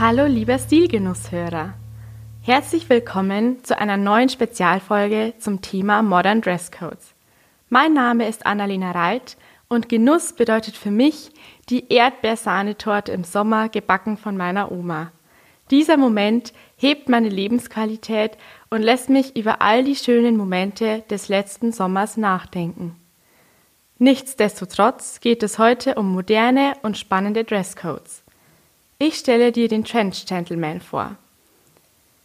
Hallo lieber Stilgenusshörer. Herzlich willkommen zu einer neuen Spezialfolge zum Thema Modern Dresscodes. Mein Name ist Annalena Reit und Genuss bedeutet für mich die Erdbeersahnetorte im Sommer gebacken von meiner Oma. Dieser Moment hebt meine Lebensqualität und lässt mich über all die schönen Momente des letzten Sommers nachdenken. Nichtsdestotrotz geht es heute um moderne und spannende Dresscodes. Ich stelle dir den Trench Gentleman vor.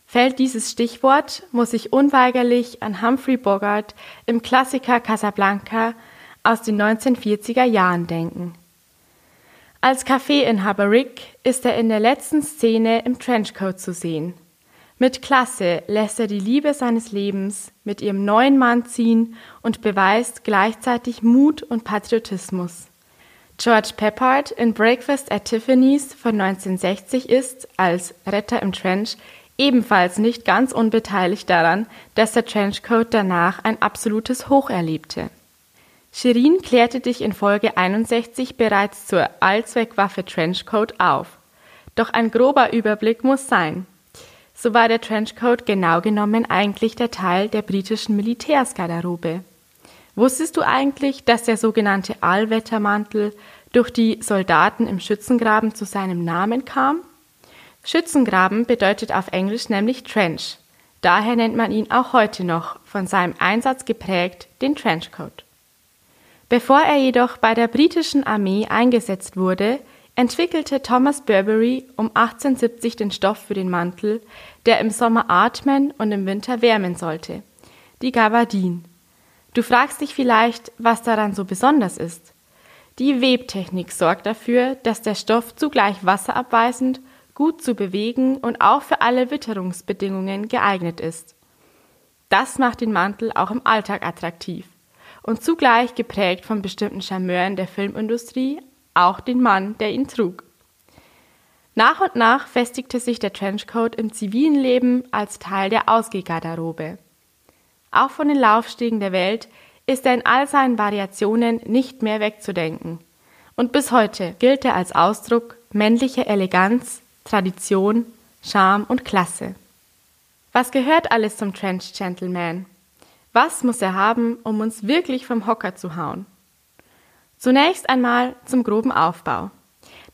Fällt dieses Stichwort, muss ich unweigerlich an Humphrey Bogart im Klassiker Casablanca aus den 1940er Jahren denken. Als Kaffeeinhaber Rick ist er in der letzten Szene im Trenchcoat zu sehen. Mit Klasse lässt er die Liebe seines Lebens mit ihrem neuen Mann ziehen und beweist gleichzeitig Mut und Patriotismus. George Peppard in Breakfast at Tiffany's von 1960 ist, als Retter im Trench, ebenfalls nicht ganz unbeteiligt daran, dass der Trenchcoat danach ein absolutes Hoch erlebte. Shirin klärte dich in Folge 61 bereits zur Allzweckwaffe Trenchcoat auf. Doch ein grober Überblick muss sein. So war der Trenchcoat genau genommen eigentlich der Teil der britischen Militärsgarderobe. Wusstest du eigentlich, dass der sogenannte Allwettermantel durch die Soldaten im Schützengraben zu seinem Namen kam? Schützengraben bedeutet auf Englisch nämlich Trench. Daher nennt man ihn auch heute noch, von seinem Einsatz geprägt, den Trenchcoat. Bevor er jedoch bei der britischen Armee eingesetzt wurde, entwickelte Thomas Burberry um 1870 den Stoff für den Mantel, der im Sommer atmen und im Winter wärmen sollte, die Gabardine. Du fragst dich vielleicht, was daran so besonders ist. Die Webtechnik sorgt dafür, dass der Stoff zugleich wasserabweisend, gut zu bewegen und auch für alle Witterungsbedingungen geeignet ist. Das macht den Mantel auch im Alltag attraktiv und zugleich geprägt von bestimmten Charmeuren der Filmindustrie, auch den Mann, der ihn trug. Nach und nach festigte sich der Trenchcoat im zivilen Leben als Teil der Ausgehgarderobe. Auch von den Laufstiegen der Welt ist er in all seinen Variationen nicht mehr wegzudenken. Und bis heute gilt er als Ausdruck männlicher Eleganz, Tradition, Charme und Klasse. Was gehört alles zum Trench Gentleman? Was muss er haben, um uns wirklich vom Hocker zu hauen? Zunächst einmal zum groben Aufbau.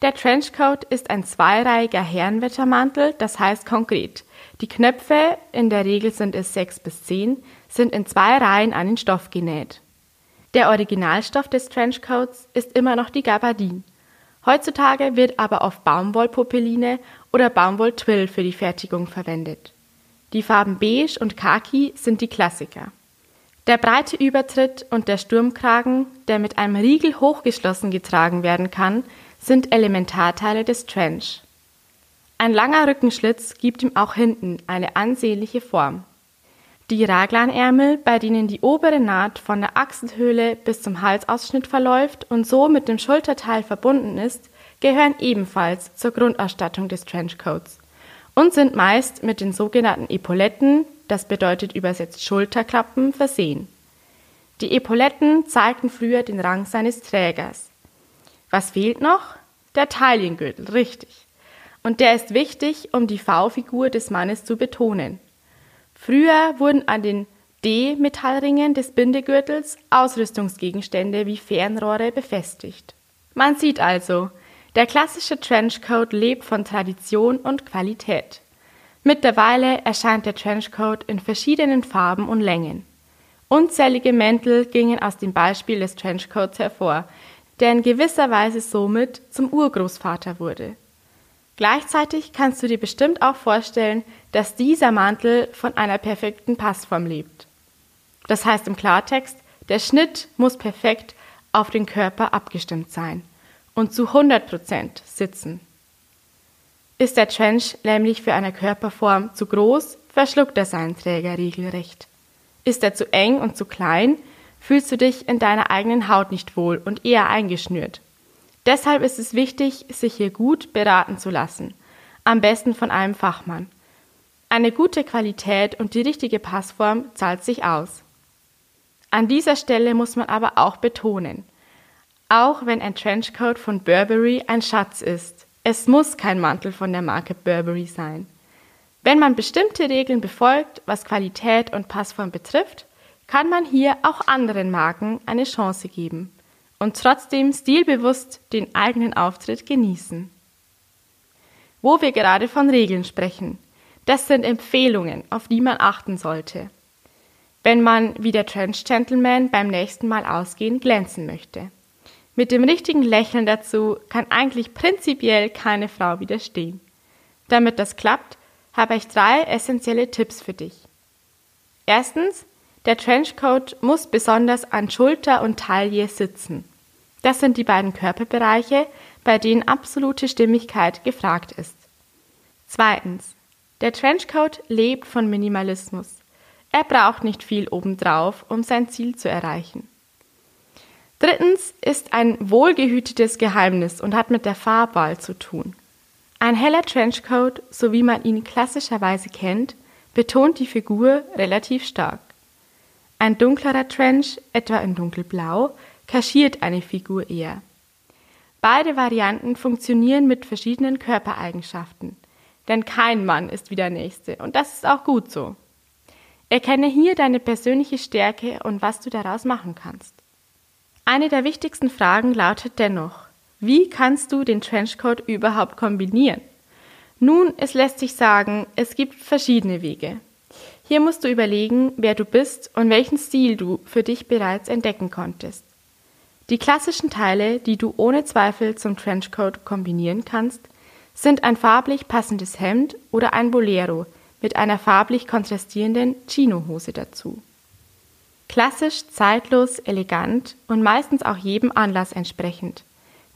Der Trenchcoat ist ein zweireihiger Herrenwettermantel, das heißt konkret. Die Knöpfe, in der Regel sind es sechs bis zehn, sind in zwei Reihen an den Stoff genäht. Der Originalstoff des Trenchcoats ist immer noch die Gabardine. Heutzutage wird aber oft Baumwollpopeline oder Baumwolltwill für die Fertigung verwendet. Die Farben Beige und Khaki sind die Klassiker. Der breite Übertritt und der Sturmkragen, der mit einem Riegel hochgeschlossen getragen werden kann, sind Elementarteile des Trench. Ein langer Rückenschlitz gibt ihm auch hinten eine ansehnliche Form. Die Raglanärmel, bei denen die obere Naht von der Achselhöhle bis zum Halsausschnitt verläuft und so mit dem Schulterteil verbunden ist, gehören ebenfalls zur Grundausstattung des Trenchcoats und sind meist mit den sogenannten Epauletten, das bedeutet übersetzt Schulterklappen, versehen. Die Epauletten zeigten früher den Rang seines Trägers. Was fehlt noch? Der Taillengürtel, richtig. Und der ist wichtig, um die V-Figur des Mannes zu betonen. Früher wurden an den D-Metallringen des Bindegürtels Ausrüstungsgegenstände wie Fernrohre befestigt. Man sieht also, der klassische Trenchcoat lebt von Tradition und Qualität. Mittlerweile erscheint der Trenchcoat in verschiedenen Farben und Längen. Unzählige Mäntel gingen aus dem Beispiel des Trenchcoats hervor, der in gewisser Weise somit zum Urgroßvater wurde. Gleichzeitig kannst du dir bestimmt auch vorstellen, dass dieser Mantel von einer perfekten Passform lebt. Das heißt im Klartext, der Schnitt muss perfekt auf den Körper abgestimmt sein und zu 100% sitzen. Ist der Trench nämlich für eine Körperform zu groß, verschluckt er seinen Träger regelrecht. Ist er zu eng und zu klein, fühlst du dich in deiner eigenen Haut nicht wohl und eher eingeschnürt. Deshalb ist es wichtig, sich hier gut beraten zu lassen, am besten von einem Fachmann. Eine gute Qualität und die richtige Passform zahlt sich aus. An dieser Stelle muss man aber auch betonen, auch wenn ein Trenchcoat von Burberry ein Schatz ist, es muss kein Mantel von der Marke Burberry sein. Wenn man bestimmte Regeln befolgt, was Qualität und Passform betrifft, kann man hier auch anderen Marken eine Chance geben und trotzdem stilbewusst den eigenen Auftritt genießen. Wo wir gerade von Regeln sprechen, das sind Empfehlungen, auf die man achten sollte, wenn man wie der Trench Gentleman beim nächsten Mal ausgehen glänzen möchte. Mit dem richtigen Lächeln dazu kann eigentlich prinzipiell keine Frau widerstehen. Damit das klappt, habe ich drei essentielle Tipps für dich. Erstens, der Trenchcoat muss besonders an Schulter und Taille sitzen. Das sind die beiden Körperbereiche, bei denen absolute Stimmigkeit gefragt ist. Zweitens, der Trenchcoat lebt von Minimalismus. Er braucht nicht viel obendrauf, um sein Ziel zu erreichen. Drittens ist ein wohlgehütetes Geheimnis und hat mit der Farbwahl zu tun. Ein heller Trenchcoat, so wie man ihn klassischerweise kennt, betont die Figur relativ stark. Ein dunklerer Trench, etwa in dunkelblau, kaschiert eine Figur eher. Beide Varianten funktionieren mit verschiedenen Körpereigenschaften, denn kein Mann ist wie der nächste und das ist auch gut so. Erkenne hier deine persönliche Stärke und was du daraus machen kannst. Eine der wichtigsten Fragen lautet dennoch, wie kannst du den Trenchcoat überhaupt kombinieren? Nun, es lässt sich sagen, es gibt verschiedene Wege. Hier musst du überlegen, wer du bist und welchen Stil du für dich bereits entdecken konntest. Die klassischen Teile, die du ohne Zweifel zum Trenchcoat kombinieren kannst, sind ein farblich passendes Hemd oder ein Bolero mit einer farblich kontrastierenden Chino-Hose dazu. Klassisch, zeitlos, elegant und meistens auch jedem Anlass entsprechend.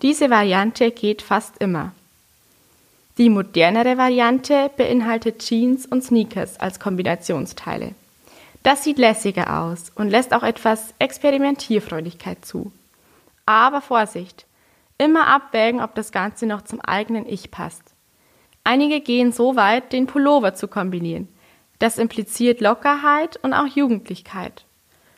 Diese Variante geht fast immer. Die modernere Variante beinhaltet Jeans und Sneakers als Kombinationsteile. Das sieht lässiger aus und lässt auch etwas Experimentierfreudigkeit zu. Aber Vorsicht! Immer abwägen, ob das Ganze noch zum eigenen Ich passt. Einige gehen so weit, den Pullover zu kombinieren. Das impliziert Lockerheit und auch Jugendlichkeit.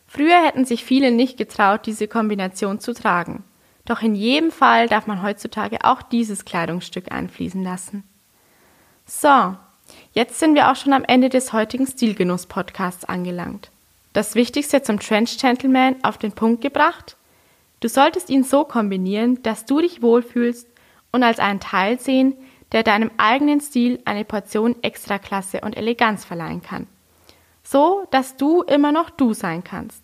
Früher hätten sich viele nicht getraut, diese Kombination zu tragen. Doch in jedem Fall darf man heutzutage auch dieses Kleidungsstück einfließen lassen. So, jetzt sind wir auch schon am Ende des heutigen Stilgenuss-Podcasts angelangt. Das Wichtigste zum Trench Gentleman auf den Punkt gebracht? Du solltest ihn so kombinieren, dass du dich wohlfühlst und als einen Teil sehen, der deinem eigenen Stil eine Portion Extraklasse und Eleganz verleihen kann. So, dass du immer noch du sein kannst.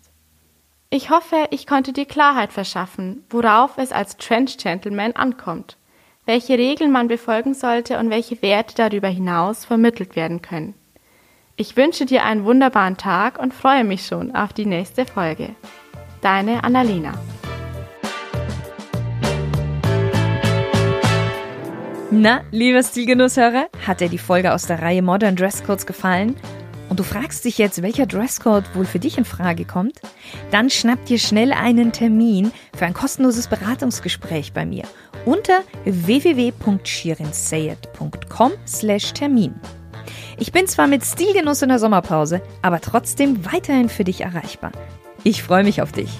Ich hoffe, ich konnte dir Klarheit verschaffen, worauf es als Trench Gentleman ankommt, welche Regeln man befolgen sollte und welche Werte darüber hinaus vermittelt werden können. Ich wünsche dir einen wunderbaren Tag und freue mich schon auf die nächste Folge. Deine Annalena. Na, lieber Stilgenusshörer, hat dir die Folge aus der Reihe Modern Dresscodes gefallen? und du fragst dich jetzt, welcher Dresscode wohl für dich in Frage kommt, dann schnapp dir schnell einen Termin für ein kostenloses Beratungsgespräch bei mir unter www.shirinsayed.com/termin. Ich bin zwar mit Stilgenuss in der Sommerpause, aber trotzdem weiterhin für dich erreichbar. Ich freue mich auf dich.